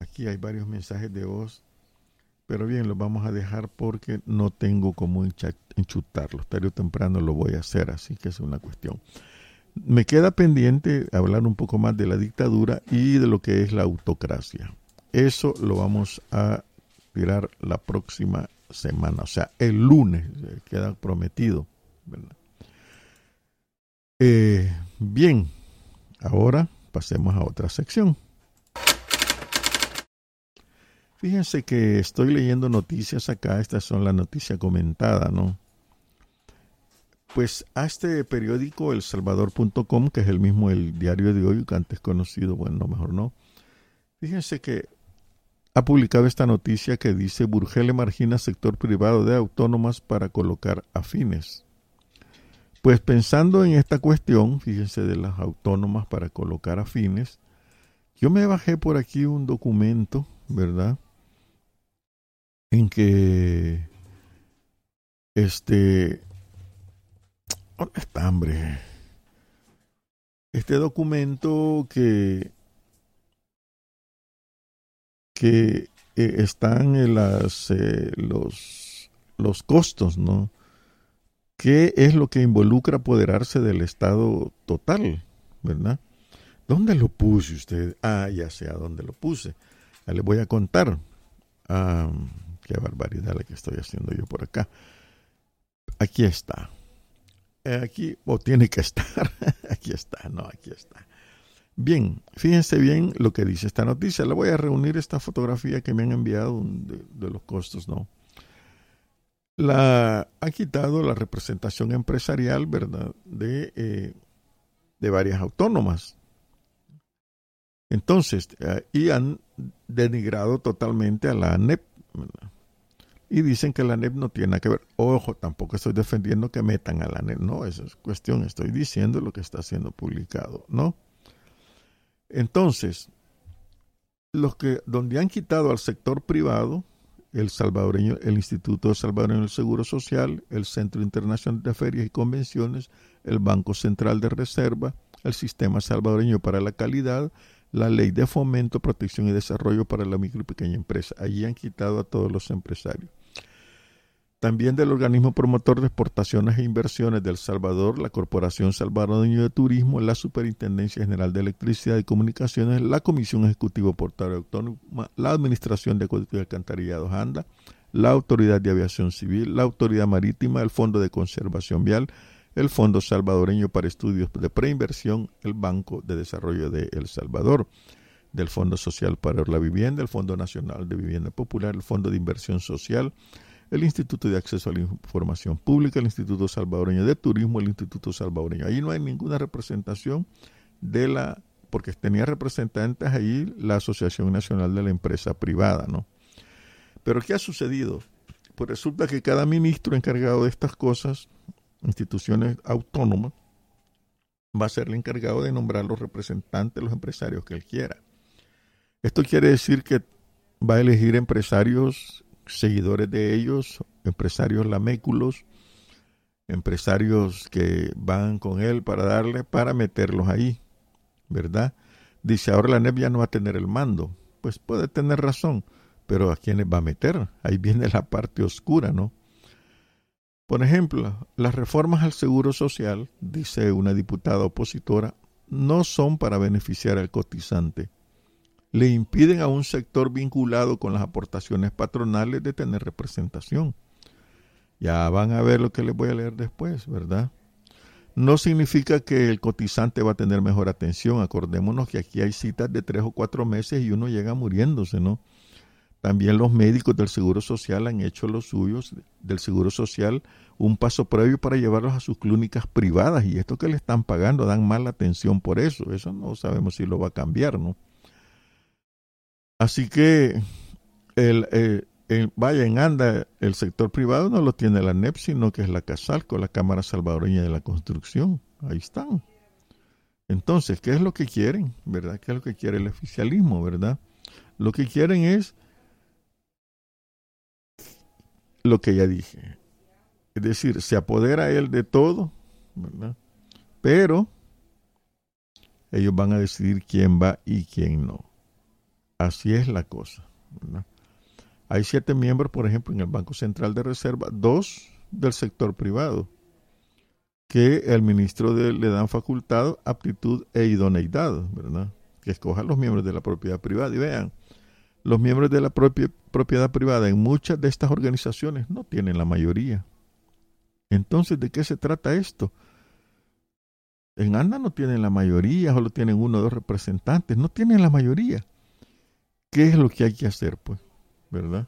S1: aquí hay varios mensajes de voz pero bien, lo vamos a dejar porque no tengo cómo enchutarlo. Tarde o temprano lo voy a hacer, así que es una cuestión. Me queda pendiente hablar un poco más de la dictadura y de lo que es la autocracia. Eso lo vamos a la próxima semana, o sea, el lunes, eh, queda prometido. Eh, bien, ahora pasemos a otra sección. Fíjense que estoy leyendo noticias acá, estas son las noticias comentadas, ¿no? Pues a este periódico, El Salvador.com, que es el mismo el diario de hoy, que antes conocido, bueno, mejor no. Fíjense que ha publicado esta noticia que dice Burgele margina sector privado de autónomas para colocar afines. Pues pensando en esta cuestión, fíjense, de las autónomas para colocar afines, yo me bajé por aquí un documento, ¿verdad? en que este ¿dónde está hambre? Este documento que que eh, están en las eh, los los costos, ¿no? ¿Qué es lo que involucra apoderarse del Estado total? ¿Verdad? ¿Dónde lo puse usted? Ah, ya sé a dónde lo puse. Ya le voy a contar. Ah, qué barbaridad la que estoy haciendo yo por acá. Aquí está. Aquí, o tiene que estar. aquí está, no, aquí está. Bien, fíjense bien lo que dice esta noticia. Le voy a reunir esta fotografía que me han enviado de, los costos, ¿no? La ha quitado la representación empresarial, ¿verdad? De, eh, de varias autónomas. Entonces, eh, y han denigrado totalmente a la ANEP. Y dicen que la ANEP no tiene nada que ver. Ojo, tampoco estoy defendiendo que metan a la ANEP. No, esa es cuestión. Estoy diciendo lo que está siendo publicado, ¿no? Entonces, los que, donde han quitado al sector privado, el salvadoreño, el Instituto Salvadoreño del Seguro Social, el Centro Internacional de Ferias y Convenciones, el Banco Central de Reserva, el Sistema Salvadoreño para la Calidad, la Ley de Fomento, Protección y Desarrollo para la Micro y Pequeña Empresa. Allí han quitado a todos los empresarios. También del organismo promotor de exportaciones e inversiones del Salvador, la Corporación Salvadoreña de Turismo, la Superintendencia General de Electricidad y Comunicaciones, la Comisión Ejecutiva Portuaria Autónoma, la Administración de Acueductos y Alcantarillados ANDA, la Autoridad de Aviación Civil, la Autoridad Marítima, el Fondo de Conservación Vial, el Fondo Salvadoreño para Estudios de Preinversión, el Banco de Desarrollo de El Salvador, del Fondo Social para la Vivienda, el Fondo Nacional de Vivienda Popular, el Fondo de Inversión Social, el Instituto de Acceso a la Información Pública, el Instituto Salvadoreño de Turismo, el Instituto Salvadoreño. Ahí no hay ninguna representación de la, porque tenía representantes ahí la Asociación Nacional de la Empresa Privada, ¿no? Pero ¿qué ha sucedido? Pues resulta que cada ministro encargado de estas cosas, instituciones autónomas, va a ser el encargado de nombrar los representantes, los empresarios que él quiera. Esto quiere decir que va a elegir empresarios seguidores de ellos, empresarios laméculos, empresarios que van con él para darle, para meterlos ahí, ¿verdad? Dice, ahora la NEP ya no va a tener el mando. Pues puede tener razón, pero ¿a quiénes va a meter? Ahí viene la parte oscura, ¿no? Por ejemplo, las reformas al seguro social, dice una diputada opositora, no son para beneficiar al cotizante, le impiden a un sector vinculado con las aportaciones patronales de tener representación. Ya van a ver lo que les voy a leer después, ¿verdad? No significa que el cotizante va a tener mejor atención. Acordémonos que aquí hay citas de tres o cuatro meses y uno llega muriéndose, ¿no? También los médicos del Seguro Social han hecho los suyos del Seguro Social un paso previo para llevarlos a sus clínicas privadas y esto que le están pagando dan mala atención por eso. Eso no sabemos si lo va a cambiar, ¿no? Así que el, eh, vaya en anda, el sector privado no lo tiene la NEP, sino que es la CASALCO, la Cámara Salvadoreña de la Construcción. Ahí están. Entonces, ¿qué es lo que quieren? ¿Verdad? ¿Qué es lo que quiere el oficialismo? ¿Verdad? Lo que quieren es lo que ya dije. Es decir, se apodera él de todo. Pero ellos van a decidir quién va y quién no. Así es la cosa. Hay siete miembros, por ejemplo, en el Banco Central de Reserva, dos del sector privado, que el ministro le dan facultad, aptitud e idoneidad, ¿verdad? Que escojan los miembros de la propiedad privada. Y vean, los miembros de la propiedad privada en muchas de estas organizaciones no tienen la mayoría. Entonces, ¿de qué se trata esto? En ANDA no tienen la mayoría, solo tienen uno o dos representantes, no tienen la mayoría. ¿Qué es lo que hay que hacer, pues? ¿Verdad?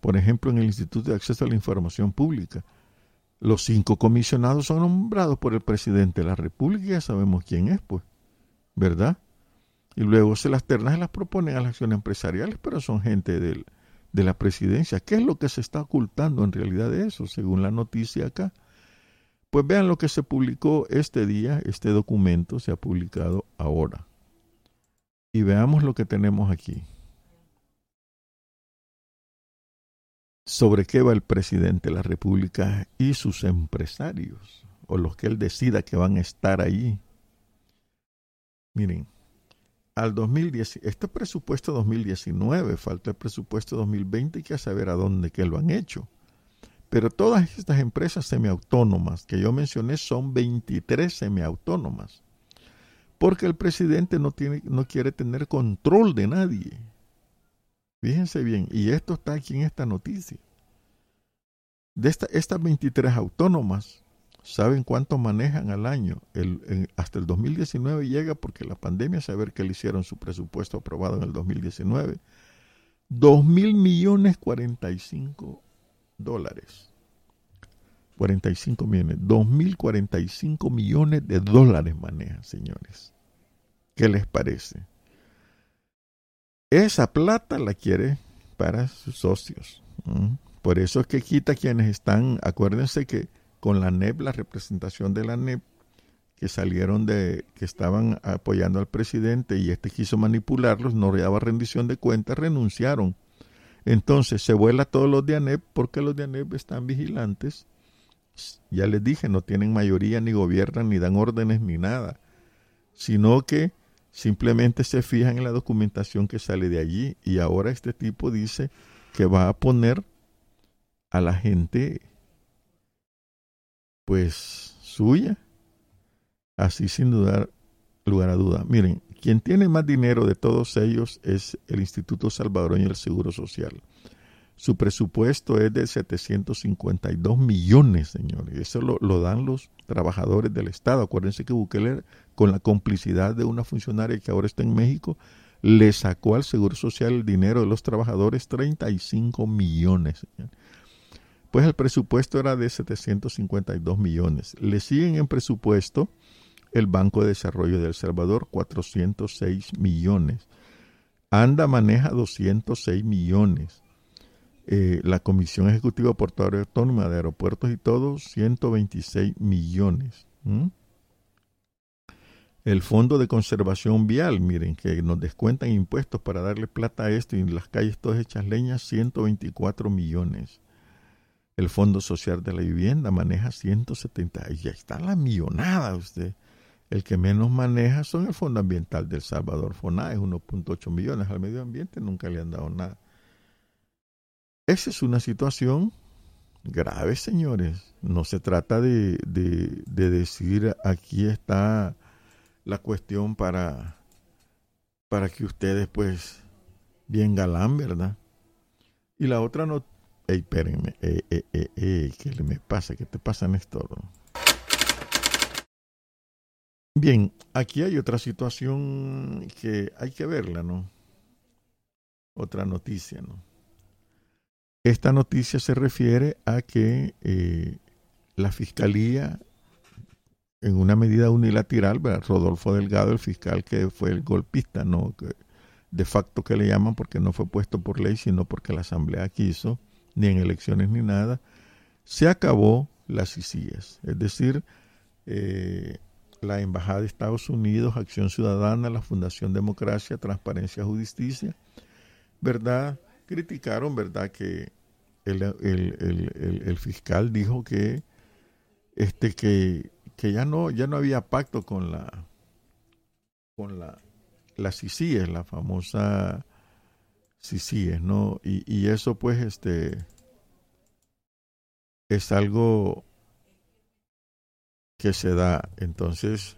S1: Por ejemplo, en el Instituto de Acceso a la Información Pública, los cinco comisionados son nombrados por el presidente de la República, ya sabemos quién es, pues, ¿verdad? Y luego se las ternas se las proponen a las acciones empresariales, pero son gente del, de la presidencia. ¿Qué es lo que se está ocultando en realidad de eso, según la noticia acá? Pues vean lo que se publicó este día, este documento se ha publicado ahora. Y veamos lo que tenemos aquí. ¿Sobre qué va el presidente de la República y sus empresarios? O los que él decida que van a estar ahí. Miren, al 2010, este presupuesto 2019, falta el presupuesto 2020 y que saber a dónde que lo han hecho. Pero todas estas empresas semiautónomas que yo mencioné son 23 semiautónomas. Porque el presidente no, tiene, no quiere tener control de nadie. Fíjense bien, y esto está aquí en esta noticia. De estas 23 autónomas, ¿saben cuánto manejan al año? El, hasta el 2019 llega porque la pandemia, saber que le hicieron su presupuesto aprobado en el 2019. 2 mil millones 45 dólares. 45 millones. 2.045 millones de dólares maneja, señores. ¿Qué les parece? Esa plata la quiere para sus socios. Por eso es que quita quienes están, acuérdense que con la NEP, la representación de la NEP, que salieron de, que estaban apoyando al presidente y este quiso manipularlos, no daba rendición de cuentas, renunciaron entonces se vuela todos los de ANEP porque los de ANEP están vigilantes. Ya les dije, no tienen mayoría, ni gobiernan, ni dan órdenes, ni nada. Sino que simplemente se fijan en la documentación que sale de allí. Y ahora este tipo dice que va a poner a la gente, pues, suya. Así sin dudar, lugar a duda. Miren, quien tiene más dinero de todos ellos es el Instituto Salvadoreño del Seguro Social. Su presupuesto es de 752 millones, señores. Eso lo, dan los trabajadores del Estado. Acuérdense que Bukele, con la complicidad de una funcionaria que ahora está en México, le sacó al Seguro Social el dinero de los trabajadores, 35 millones. Pues el presupuesto era de 752 millones. Le siguen en presupuesto el Banco de Desarrollo de El Salvador 406 millones. ANDA maneja 206 millones. Eh, la Comisión Ejecutiva Portuaria Autónoma de Aeropuertos y todo, 126 millones. El Fondo de Conservación Vial, miren, que nos descuentan impuestos para darle plata a esto y las calles todas hechas leñas, 124 millones. El Fondo Social de la Vivienda maneja 170. Y ya está la millonada usted. El que menos maneja son el Fondo Ambiental del Salvador, FONA, es 1.8 millones al medio ambiente, nunca le han dado nada. Esa es una situación grave, señores. No se trata de, de, decir aquí está la cuestión para, para que ustedes, pues, bien galán, ¿verdad? Y la otra no... Ey, espérenme, eh, eh, eh, ¿qué le me pasa? ¿Qué te pasa, Néstor? Bien, aquí hay otra situación que hay que verla, ¿no? Otra noticia, ¿no? Esta noticia se refiere a que eh, la fiscalía, en una medida unilateral, Rodolfo Delgado, el fiscal que fue el golpista, ¿no? de facto que le llaman porque no fue puesto por ley, sino porque la Asamblea quiso, ni en elecciones ni nada, se acabó las ICIES. Es decir, eh, la Embajada de Estados Unidos, Acción Ciudadana, la Fundación Democracia, Transparencia, Justicia, ¿verdad? Criticaron, ¿verdad? Que el, fiscal dijo que, este, que, que, ya, no, ya no había pacto con la, con la, la CICIES, la famosa CICIES, ¿no? Y, y eso pues este es algo que se da. Entonces,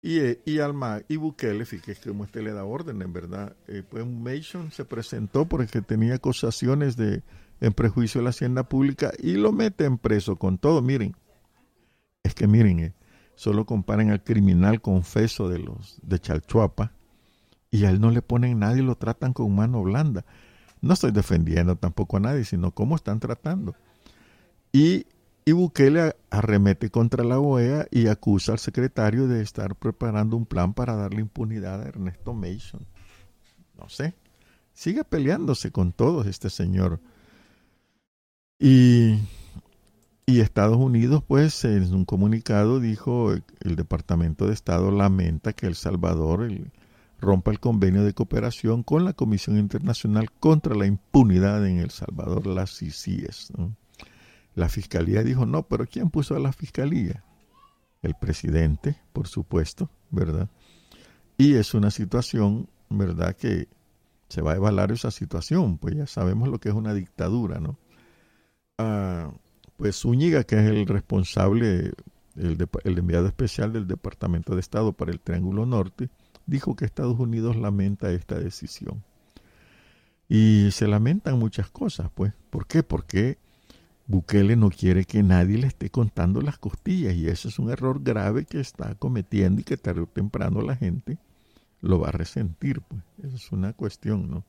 S1: y, eh, y Alma y Bukele, fíjese cómo este le da orden, en verdad. Eh, pues Mason se presentó porque tenía acusaciones de en prejuicio de la hacienda pública y lo meten preso con todo. Miren, es que miren, eh, solo comparen al criminal confeso de los de Chalchuapa y a él no le ponen nada y lo tratan con mano blanda. No estoy defendiendo tampoco a nadie, sino cómo están tratando. Y y Bukele arremete contra la OEA y acusa al secretario de estar preparando un plan para darle impunidad a Ernesto Mason. No sé. Sigue peleándose con todos este señor. Y, y Estados Unidos, pues, en un comunicado dijo, el Departamento de Estado lamenta que El Salvador rompa el convenio de cooperación con la Comisión Internacional contra la Impunidad en El Salvador, las CICIES. ¿no? La fiscalía dijo, no, pero ¿quién puso a la fiscalía? El presidente, por supuesto, ¿verdad? Y es una situación, ¿verdad? Que se va a evaluar esa situación, pues ya sabemos lo que es una dictadura, ¿no? ah, pues Zúñiga, que es el responsable, el, el enviado especial del Departamento de Estado para el Triángulo Norte, dijo que Estados Unidos lamenta esta decisión. Y se lamentan muchas cosas, pues. ¿Por qué? Porque Bukele no quiere que nadie le esté contando las costillas y ese es un error grave que está cometiendo y que tarde o temprano la gente lo va a resentir, pues. Esa es una cuestión, ¿no?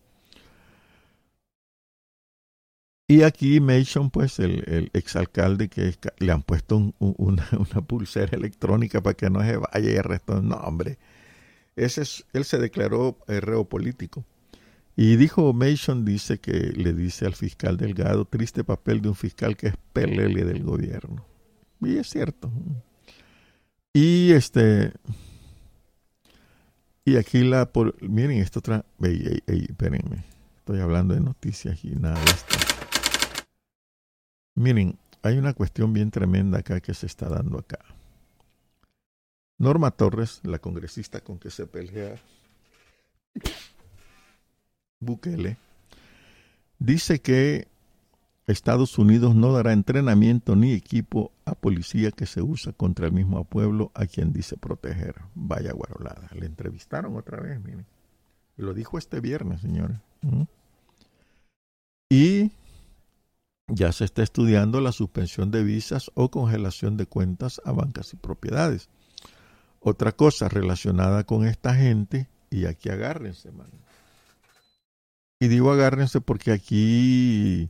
S1: Y aquí Mason, pues el, el exalcalde que le han puesto una, pulsera electrónica para que no se vaya y el resto, no, hombre, ese es, él se declaró reo político. Y dijo Mason, dice que le dice al fiscal Delgado, triste papel de un fiscal que es pelele del gobierno. Y es cierto. Y este, y aquí la, por, miren esto otra, espérenme, estoy hablando de noticias y nada de esto. Miren, hay una cuestión bien tremenda acá que se está dando acá. Norma Torres, la congresista con que se pelea Bukele, dice que Estados Unidos no dará entrenamiento ni equipo a policía que se usa contra el mismo pueblo a quien dice proteger. Vaya guarolada. Le entrevistaron otra vez, miren. Lo dijo este viernes, señores. Y ya se está estudiando la suspensión de visas o congelación de cuentas a bancas y propiedades. Otra cosa relacionada con esta gente, y aquí agárrense, mano. Y digo agárrense porque aquí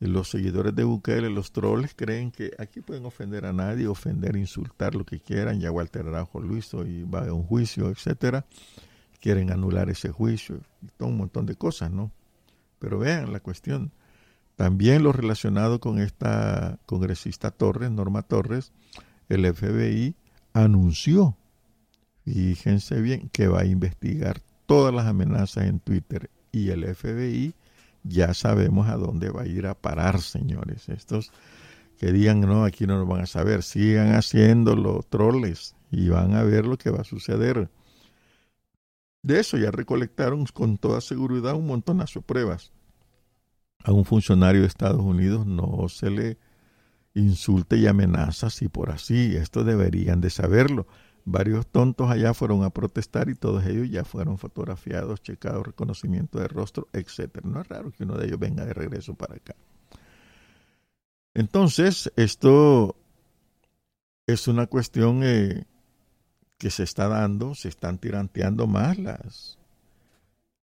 S1: los seguidores de Bukele, los trolls, creen que aquí pueden ofender a nadie, ofender, insultar lo que quieran. Ya Walter Arajo lo hizo y va a un juicio, etcétera. Quieren anular ese juicio y todo un montón de cosas, ¿no? Pero vean la cuestión. También lo relacionado con esta congresista Torres, Norma Torres, el FBI anunció, fíjense bien, que va a investigar todas las amenazas en Twitter y el FBI ya sabemos a dónde va a ir a parar, señores. Estos que digan, no, aquí no nos van a saber, sigan haciendo los troles y van a ver lo que va a suceder. De eso ya recolectaron con toda seguridad un montonazo de pruebas a un funcionario de Estados Unidos no se le insulte y amenaza así por así. Esto deberían de saberlo. Varios tontos allá fueron a protestar y todos ellos ya fueron fotografiados, checados, reconocimiento de rostro, etc. No es raro que uno de ellos venga de regreso para acá. Entonces, esto es una cuestión eh, que se está dando, se están tiranteando más las,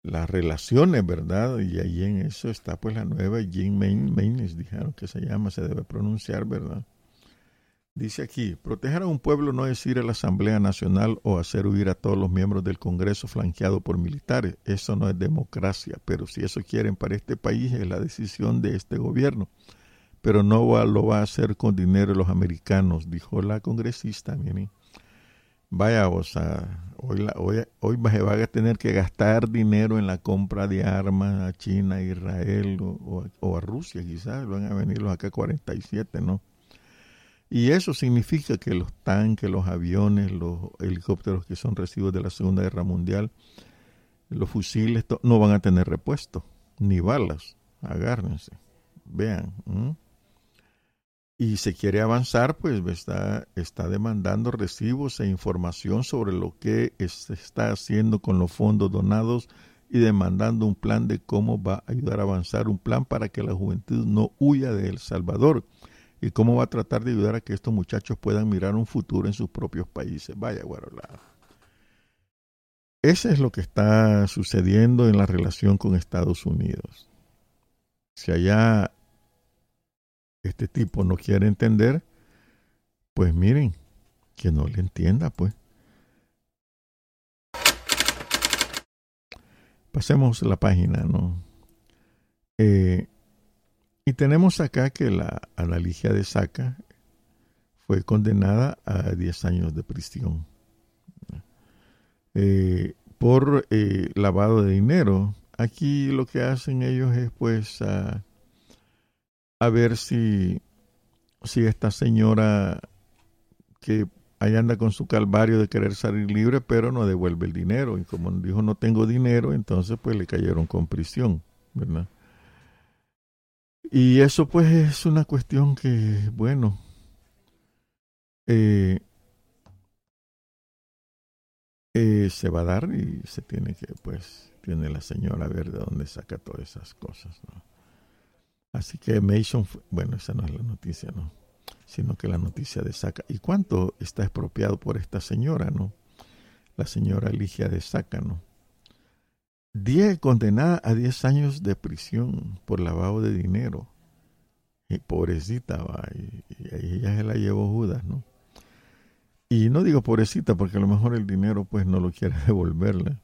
S1: las relaciones, ¿verdad? Y ahí en eso está pues la nueva Jean Maynes, dijeron que se llama, se debe pronunciar, ¿verdad? Dice aquí, proteger a un pueblo no es ir a la Asamblea Nacional o hacer huir a todos los miembros del Congreso flanqueado por militares. Eso no es democracia, pero si eso quieren para este país es la decisión de este gobierno. Pero no lo va a hacer con dinero los americanos, dijo la congresista, miren vaya, o sea, hoy, hoy, hoy se va a tener que gastar dinero en la compra de armas a China, a Israel o, a Rusia, quizás van a venir los acá 47, ¿no? Y eso significa que los tanques, los aviones, los helicópteros que son residuos de la Segunda Guerra Mundial, los fusiles, no van a tener repuesto, ni balas. Agárrense. Vean y se quiere avanzar, pues está, está demandando recibos e información sobre lo que se está haciendo con los fondos donados y demandando un plan de cómo va a ayudar a avanzar, un plan para que la juventud no huya de El Salvador y cómo va a tratar de ayudar a que estos muchachos puedan mirar un futuro en sus propios países. Vaya, guarolada. Ese es lo que está sucediendo en la relación con Estados Unidos. Si allá este tipo no quiere entender, pues miren, que no le entienda, pues. Pasemos la página, ¿no? Eh, y tenemos acá que la analigia de Saca fue condenada a 10 años de prisión eh, por eh, lavado de dinero. Aquí lo que hacen ellos es pues a ver si, si esta señora que ahí anda con su calvario de querer salir libre, pero no devuelve el dinero. Y como dijo no tengo dinero, entonces pues le cayeron con prisión, ¿verdad? Y eso pues es una cuestión que, bueno, eh, eh, se va a dar y se tiene que, pues, tiene la señora a ver de dónde saca todas esas cosas, ¿no? Así que Mason, bueno, esa no es la noticia, ¿no? Sino que la noticia de Saca. ¿Y cuánto está expropiado por esta señora, no? La señora Ligia de Saca, ¿no? Die, condenada a 10 años de prisión por lavado de dinero. Y pobrecita, va, y, y ella se la llevó Judas, ¿no? Y no digo pobrecita porque a lo mejor el dinero pues no lo quiere devolverle.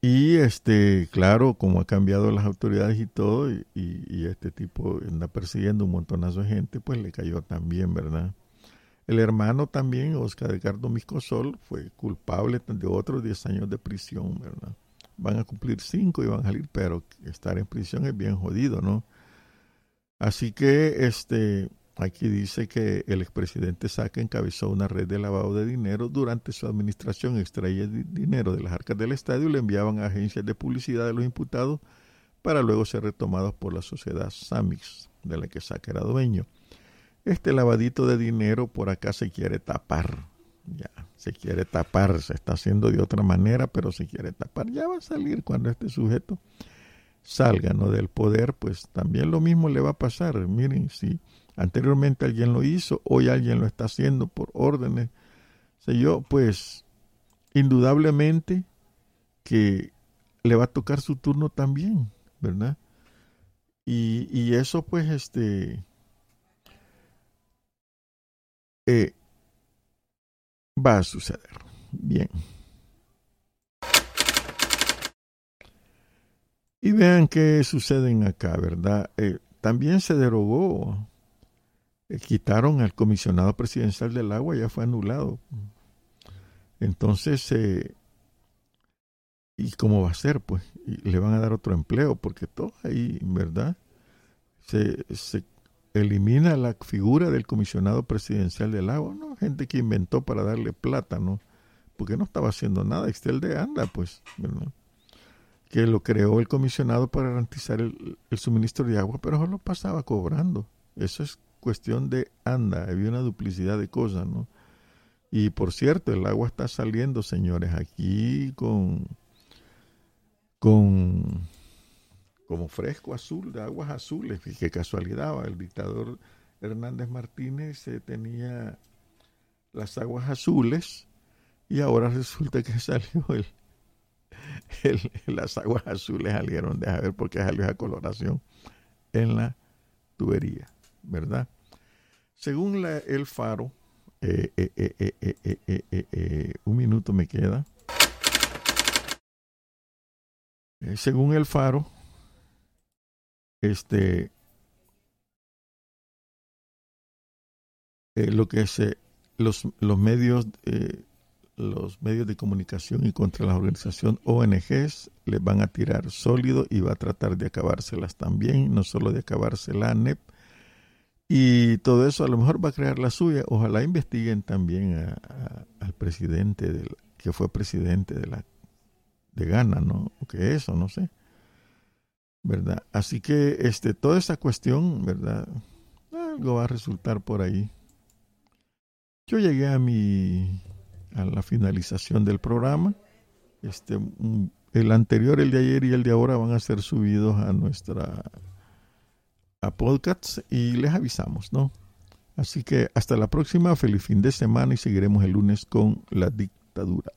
S1: Y este, claro, como ha cambiado las autoridades y todo, y, y, este tipo anda persiguiendo un montonazo de gente, pues le cayó también, ¿verdad? El hermano también, Oscar Edgardo Miscosol, fue culpable de otros 10 años de prisión, ¿verdad? Van a cumplir 5 y van a salir, pero estar en prisión es bien jodido, ¿no? Así que, este, Aquí dice que el expresidente Saca encabezó una red de lavado de dinero. Durante su administración extraía dinero de las arcas del estadio y le enviaban a agencias de publicidad de los imputados para luego ser retomados por la sociedad Samix, de la que Saca era dueño. Este lavadito de dinero por acá se quiere tapar. Ya, se quiere tapar, se está haciendo de otra manera, pero se quiere tapar. Ya va a salir cuando este sujeto salga ¿no? del poder, pues también lo mismo le va a pasar. Miren, si Anteriormente alguien lo hizo, hoy alguien lo está haciendo por órdenes. sé yo, pues indudablemente que le va a tocar su turno también, ¿verdad? Y, y eso pues este eh, va a suceder. Bien. Y vean qué suceden acá, ¿verdad? Eh, también se derogó eh, quitaron al comisionado presidencial del agua, ya fue anulado. Entonces, eh, ¿y cómo va a ser? Pues y le van a dar otro empleo, porque todo ahí, ¿verdad? Se, se elimina la figura del comisionado presidencial del agua, ¿no? Gente que inventó para darle plata, ¿no? Porque no estaba haciendo nada, Excel de anda, pues. Que lo creó el comisionado para garantizar el, suministro de agua, pero lo pasaba cobrando. Eso es cuestión de anda, había una duplicidad de cosas, ¿no? Y por cierto, el agua está saliendo, señores, aquí con, con como fresco azul, de aguas azules. Qué casualidad, el dictador Hernández Martínez eh, tenía las aguas azules y ahora resulta que salió el, las aguas azules salieron, deja ver por qué salió esa coloración en la tubería, ¿verdad? Según el Faro, un minuto me queda. según el Faro, este, lo que se, los, los medios, los medios de comunicación y contra la organización ONGs les van a tirar sólido y va a tratar de acabárselas también, no solo de acabarse la ANEP, y todo eso a lo mejor va a crear la suya. Ojalá investiguen también al presidente, del, que fue presidente de la de Ghana, ¿no? O que eso, no sé. ¿Verdad? Así que este, toda esa cuestión, ¿verdad? Algo va a resultar por ahí. Yo llegué a mi a la finalización del programa. Este, el anterior, el de ayer y el de ahora van a ser subidos a nuestra a podcasts y les avisamos, ¿no? Así que hasta la próxima, feliz fin de semana y seguiremos el lunes con la dictadura.